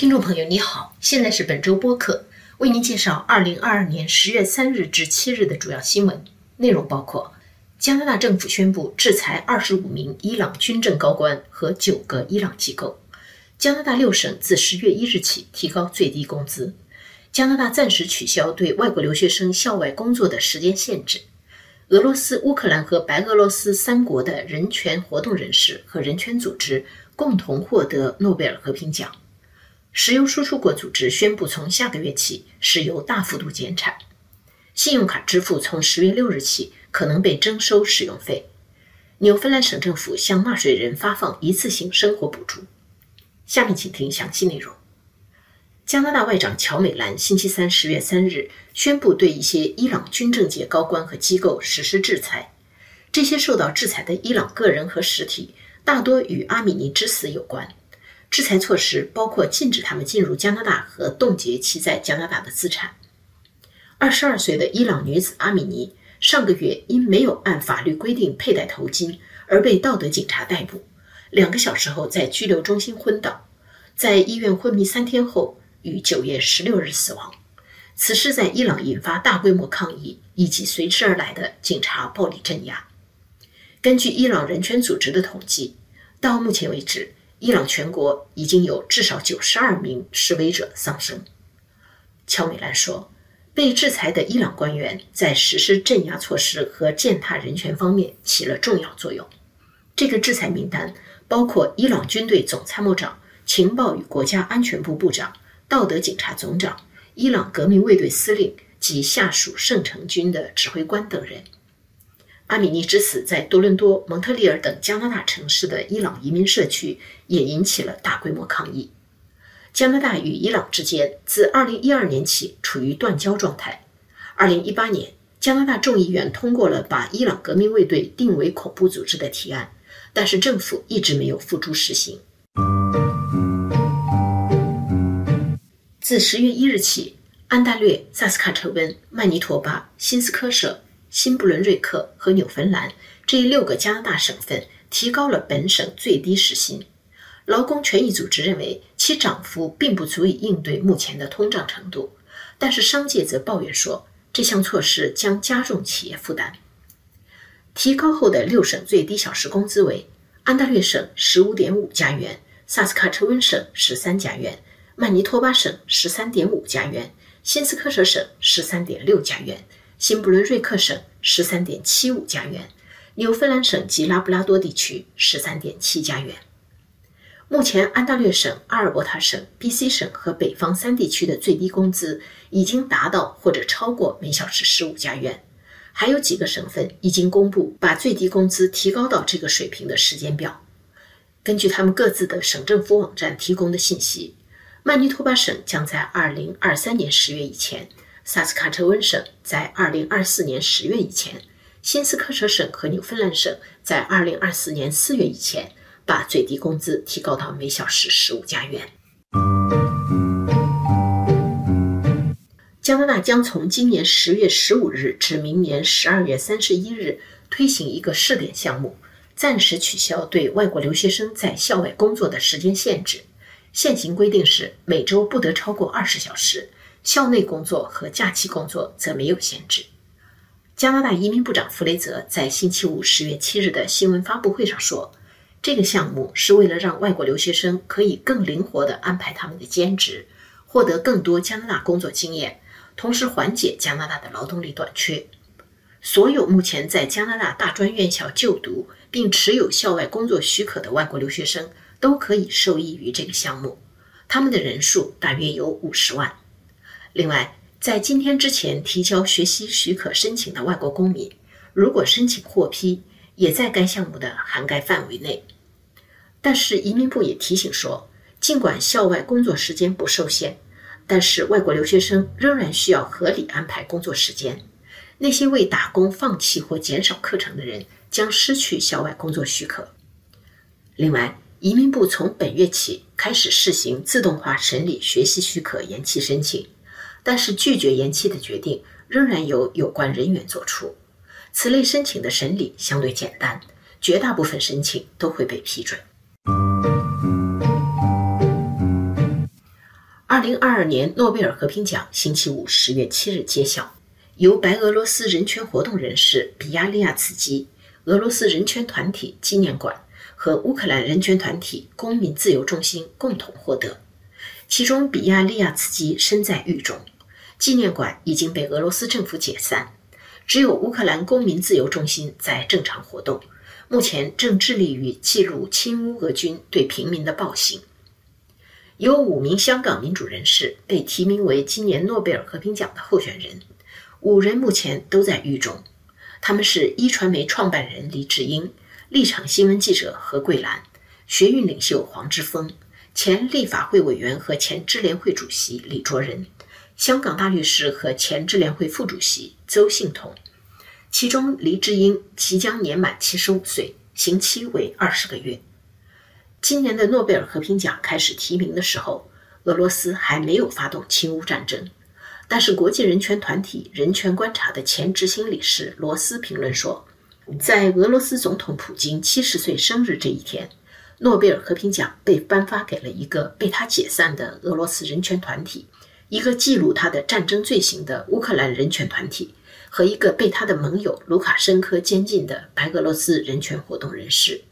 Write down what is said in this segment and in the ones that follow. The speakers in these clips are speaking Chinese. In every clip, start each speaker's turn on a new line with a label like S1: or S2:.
S1: 听众朋友，你好，现在是本周播客，为您介绍二零二二年十月三日至七日的主要新闻内容，包括：加拿大政府宣布制裁二十五名伊朗军政高官和九个伊朗机构；加拿大六省自十月一日起提高最低工资；加拿大暂时取消对外国留学生校外工作的时间限制；俄罗斯、乌克兰和白俄罗斯三国的人权活动人士和人权组织共同获得诺贝尔和平奖。石油输出国组织宣布，从下个月起，石油大幅度减产。信用卡支付从十月六日起可能被征收使用费。纽芬兰省政府向纳税人发放一次性生活补助。下面请听详细内容。加拿大外长乔美兰星期三十月三日宣布，对一些伊朗军政界高官和机构实施制裁。这些受到制裁的伊朗个人和实体大多与阿米尼之死有关。制裁措施包括禁止他们进入加拿大和冻结其在加拿大的资产。二十二岁的伊朗女子阿米尼上个月因没有按法律规定佩戴头巾而被道德警察逮捕，两个小时后在拘留中心昏倒，在医院昏迷三天后于九月十六日死亡。此事在伊朗引发大规模抗议以及随之而来的警察暴力镇压。根据伊朗人权组织的统计，到目前为止。伊朗全国已经有至少九十二名示威者丧生。乔美兰说，被制裁的伊朗官员在实施镇压措施和践踏人权方面起了重要作用。这个制裁名单包括伊朗军队总参谋长、情报与国家安全部部长、道德警察总长、伊朗革命卫队司令及下属圣城军的指挥官等人。阿米尼之死在多伦多、蒙特利尔等加拿大城市的伊朗移民社区也引起了大规模抗议。加拿大与伊朗之间自2012年起处于断交状态。2018年，加拿大众议院通过了把伊朗革命卫队定为恐怖组织的提案，但是政府一直没有付诸实行。自10月1日起，安大略、萨斯卡彻温、曼尼托巴、新斯科舍。新布伦瑞克和纽芬兰这六个加拿大省份提高了本省最低时薪。劳工权益组织认为其涨幅并不足以应对目前的通胀程度，但是商界则抱怨说这项措施将加重企业负担。提高后的六省最低小时工资为：安大略省十五点五加元，萨斯卡彻温省十三加元，曼尼托巴省十三点五加元，新斯科舍省十三点六加元。新布伦瑞克省十三点七五加元，纽芬兰省及拉布拉多地区十三点七加元。目前，安大略省、阿尔伯塔省、B.C 省和北方三地区的最低工资已经达到或者超过每小时十五加元，还有几个省份已经公布把最低工资提高到这个水平的时间表。根据他们各自的省政府网站提供的信息，曼尼托巴省将在二零二三年十月以前。萨斯卡彻温省在2024年10月以前，新斯科舍省和纽芬兰省在2024年4月以前把最低工资提高到每小时15加元。加拿大将从今年10月15日至明年12月31日推行一个试点项目，暂时取消对外国留学生在校外工作的时间限制。现行规定是每周不得超过20小时。校内工作和假期工作则没有限制。加拿大移民部长弗雷泽在星期五十月七日的新闻发布会上说：“这个项目是为了让外国留学生可以更灵活地安排他们的兼职，获得更多加拿大工作经验，同时缓解加拿大的劳动力短缺。所有目前在加拿大大专院校就读并持有校外工作许可的外国留学生都可以受益于这个项目，他们的人数大约有五十万。”另外，在今天之前提交学习许可申请的外国公民，如果申请获批，也在该项目的涵盖范围内。但是，移民部也提醒说，尽管校外工作时间不受限，但是外国留学生仍然需要合理安排工作时间。那些为打工放弃或减少课程的人将失去校外工作许可。另外，移民部从本月起开始试行自动化审理学习许可延期申请。但是拒绝延期的决定仍然由有关人员作出。此类申请的审理相对简单，绝大部分申请都会被批准。二零二二年诺贝尔和平奖星期五十月七日揭晓，由白俄罗斯人权活动人士比亚利亚茨基、俄罗斯人权团体纪念馆和乌克兰人权团体公民自由中心共同获得。其中，比亚利亚茨基身在狱中，纪念馆已经被俄罗斯政府解散，只有乌克兰公民自由中心在正常活动，目前正致力于记录亲乌俄军对平民的暴行。有五名香港民主人士被提名为今年诺贝尔和平奖的候选人，五人目前都在狱中。他们是一传媒创办人李志英、立场新闻记者何桂兰、学运领袖黄之锋、前立法会委员和前支联会主席李卓人、香港大律师和前支联会副主席邹幸彤。其中，黎智英即将年满七十五岁，刑期为二十个月。今年的诺贝尔和平奖开始提名的时候，俄罗斯还没有发动侵乌战争。但是，国际人权团体人权观察的前执行理事罗斯评论说，在俄罗斯总统普京七十岁生日这一天，诺贝尔和平奖被颁发给了一个被他解散的俄罗斯人权团体，一个记录他的战争罪行的乌克兰人权团体，和一个被他的盟友卢卡申科监禁的白俄罗斯人权活动人士。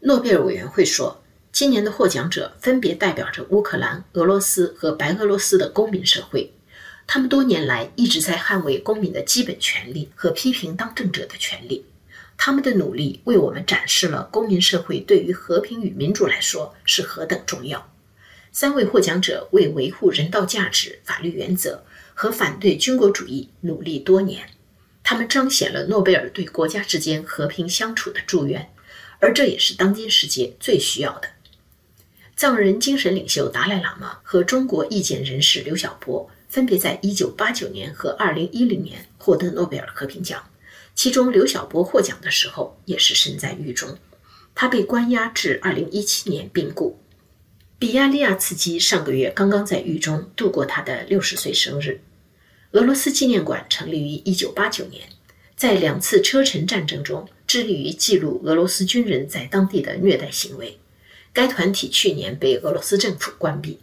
S1: 诺贝尔委员会说，今年的获奖者分别代表着乌克兰、俄罗斯和白俄罗斯的公民社会，他们多年来一直在捍卫公民的基本权利和批评当政者的权利。他们的努力为我们展示了公民社会对于和平与民主来说是何等重要。三位获奖者为维护人道价值、法律原则和反对军国主义努力多年，他们彰显了诺贝尔对国家之间和平相处的祝愿。而这也是当今世界最需要的。藏人精神领袖达赖喇嘛和中国意见人士刘晓波分别在1989年和2010年获得诺贝尔和平奖，其中刘晓波获奖的时候也是身在狱中，他被关押至2017年病故。比亚利亚茨基上个月刚刚在狱中度过他的60岁生日。俄罗斯纪念馆成立于1989年，在两次车臣战争中。致力于记录俄罗斯军人在当地的虐待行为。该团体去年被俄罗斯政府关闭。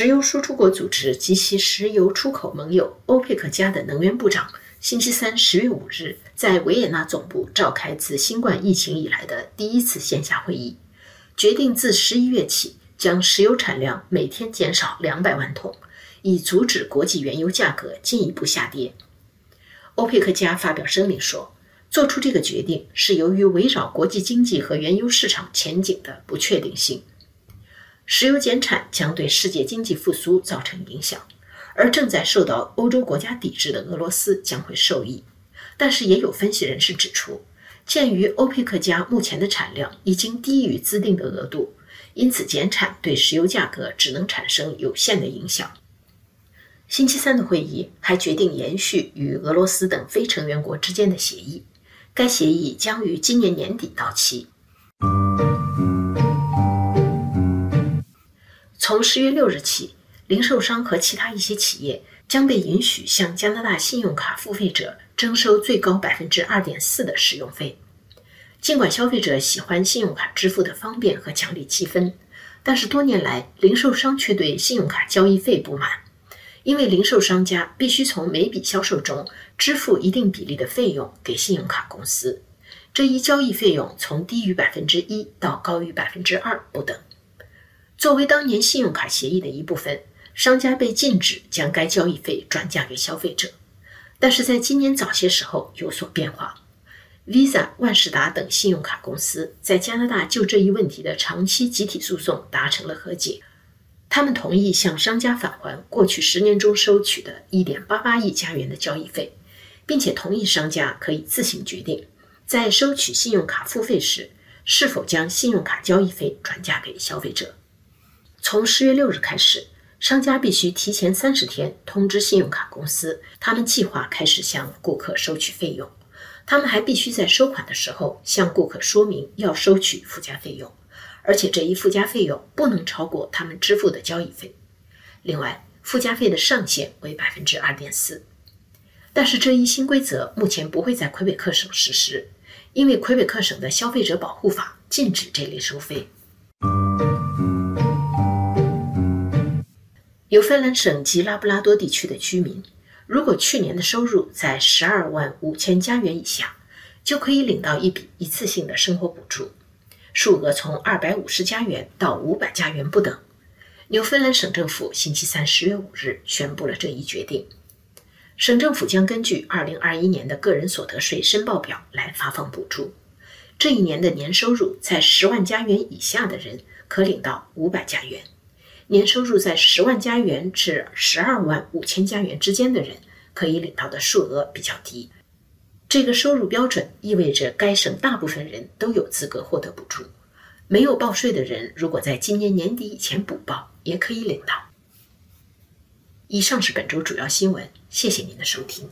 S1: 石油输出国组织及其石油出口盟友欧佩克加的能源部长星期三十月五日在维也纳总部召开自新冠疫情以来的第一次线下会议，决定自十一月起将石油产量每天减少两百万桶，以阻止国际原油价格进一步下跌。欧佩克加发表声明说，做出这个决定是由于围绕国际经济和原油市场前景的不确定性。石油减产将对世界经济复苏造成影响，而正在受到欧洲国家抵制的俄罗斯将会受益。但是，也有分析人士指出，鉴于欧佩克加目前的产量已经低于自定的额度，因此减产对石油价格只能产生有限的影响。星期三的会议还决定延续与俄罗斯等非成员国之间的协议，该协议将于今年年底到期。从十月六日起，零售商和其他一些企业将被允许向加拿大信用卡付费者征收最高百分之二点四的使用费。尽管消费者喜欢信用卡支付的方便和奖励积分，但是多年来零售商却对信用卡交易费不满。因为零售商家必须从每笔销售中支付一定比例的费用给信用卡公司，这一交易费用从低于百分之一到高于百分之二不等。作为当年信用卡协议的一部分，商家被禁止将该交易费转嫁给消费者。但是在今年早些时候有所变化，Visa、万事达等信用卡公司在加拿大就这一问题的长期集体诉讼达成了和解。他们同意向商家返还过去十年中收取的1.88亿加元的交易费，并且同意商家可以自行决定，在收取信用卡付费时是否将信用卡交易费转嫁给消费者。从十月六日开始，商家必须提前三十天通知信用卡公司，他们计划开始向顾客收取费用。他们还必须在收款的时候向顾客说明要收取附加费用。而且这一附加费用不能超过他们支付的交易费。另外，附加费的上限为百分之二点四。但是这一新规则目前不会在魁北克省实施，因为魁北克省的消费者保护法禁止这类收费。纽芬兰省及拉布拉多地区的居民，如果去年的收入在十二万五千加元以下，就可以领到一笔一次性的生活补助，数额从二百五十加元到五百加元不等。纽芬兰省政府星期三十月五日宣布了这一决定。省政府将根据二零二一年的个人所得税申报表来发放补助。这一年的年收入在十万加元以下的人可领到五百加元，年收入在十万加元至十二万五千加元之间的人可以领到的数额比较低。这个收入标准意味着该省大部分人都有资格获得补助。没有报税的人，如果在今年年底以前补报，也可以领到。以上是本周主要新闻，谢谢您的收听。